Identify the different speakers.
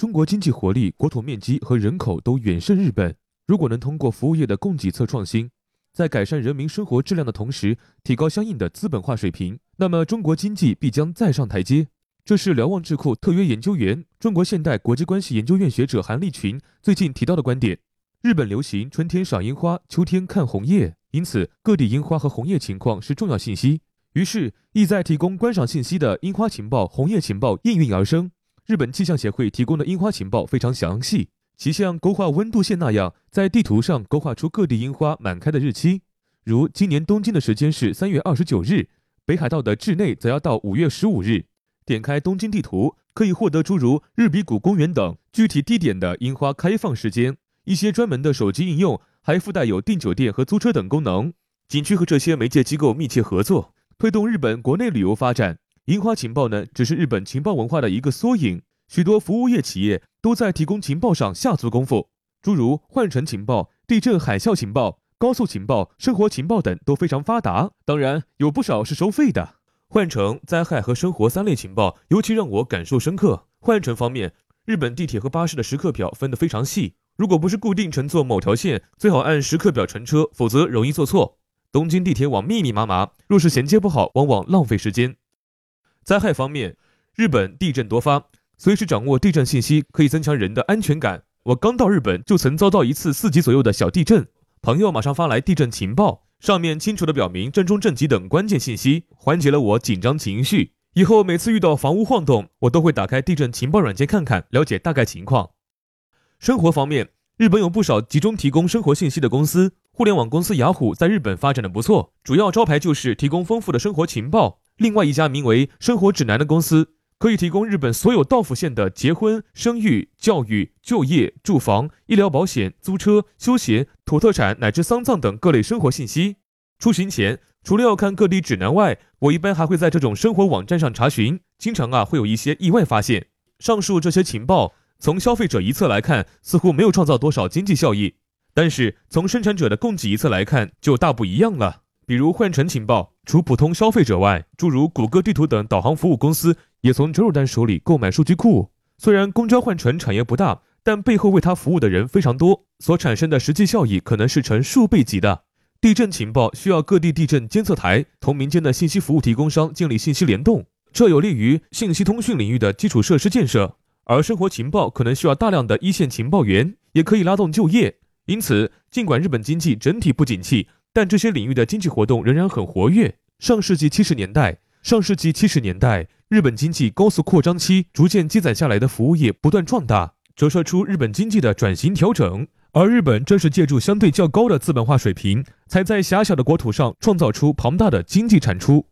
Speaker 1: 中国经济活力、国土面积和人口都远胜日本。如果能通过服务业的供给侧创新，在改善人民生活质量的同时，提高相应的资本化水平，那么中国经济必将再上台阶。这是瞭望智库特约研究员、中国现代国际关系研究院学者韩立群最近提到的观点。日本流行春天赏樱花，秋天看红叶，因此各地樱花和红叶情况是重要信息。于是，意在提供观赏信息的樱花情报、红叶情报应运而生。日本气象协会提供的樱花情报非常详细，其像勾画温度线那样，在地图上勾画出各地樱花满开的日期。如今年东京的时间是三月二十九日，北海道的稚内则要到五月十五日。点开东京地图，可以获得诸如日比谷公园等具体地点的樱花开放时间。一些专门的手机应用还附带有订酒店和租车等功能。景区和这些媒介机构密切合作。推动日本国内旅游发展，樱花情报呢，只是日本情报文化的一个缩影。许多服务业企业都在提供情报上下足功夫，诸如换乘情报、地震海啸情报、高速情报、生活情报等都非常发达。当然，有不少是收费的。换乘、灾害和生活三类情报尤其让我感受深刻。换乘方面，日本地铁和巴士的时刻表分得非常细，如果不是固定乘坐某条线，最好按时刻表乘车，否则容易坐错。东京地铁网密密麻麻，若是衔接不好，往往浪费时间。灾害方面，日本地震多发，随时掌握地震信息可以增强人的安全感。我刚到日本就曾遭到一次四级左右的小地震，朋友马上发来地震情报，上面清楚地表明震中震级等关键信息，缓解了我紧张情绪。以后每次遇到房屋晃动，我都会打开地震情报软件看看，了解大概情况。生活方面，日本有不少集中提供生活信息的公司。互联网公司雅虎在日本发展的不错，主要招牌就是提供丰富的生活情报。另外一家名为“生活指南”的公司，可以提供日本所有道府县的结婚、生育、教育、就业、住房、医疗保险、租车、休闲、土特产乃至丧葬等各类生活信息。出行前，除了要看各地指南外，我一般还会在这种生活网站上查询，经常啊会有一些意外发现。上述这些情报，从消费者一侧来看，似乎没有创造多少经济效益。但是从生产者的供给一侧来看，就大不一样了。比如换乘情报，除普通消费者外，诸如谷歌地图等导航服务公司也从折肉单手里购买数据库。虽然公交换乘产业不大，但背后为它服务的人非常多，所产生的实际效益可能是成数倍级的。地震情报需要各地地震监测台同民间的信息服务提供商建立信息联动，这有利于信息通讯领域的基础设施建设。而生活情报可能需要大量的一线情报员，也可以拉动就业。因此，尽管日本经济整体不景气，但这些领域的经济活动仍然很活跃。上世纪七十年代，上世纪七十年代，日本经济高速扩张期逐渐积攒下来的服务业不断壮大，折射出日本经济的转型调整。而日本正是借助相对较高的资本化水平，才在狭小的国土上创造出庞大的经济产出。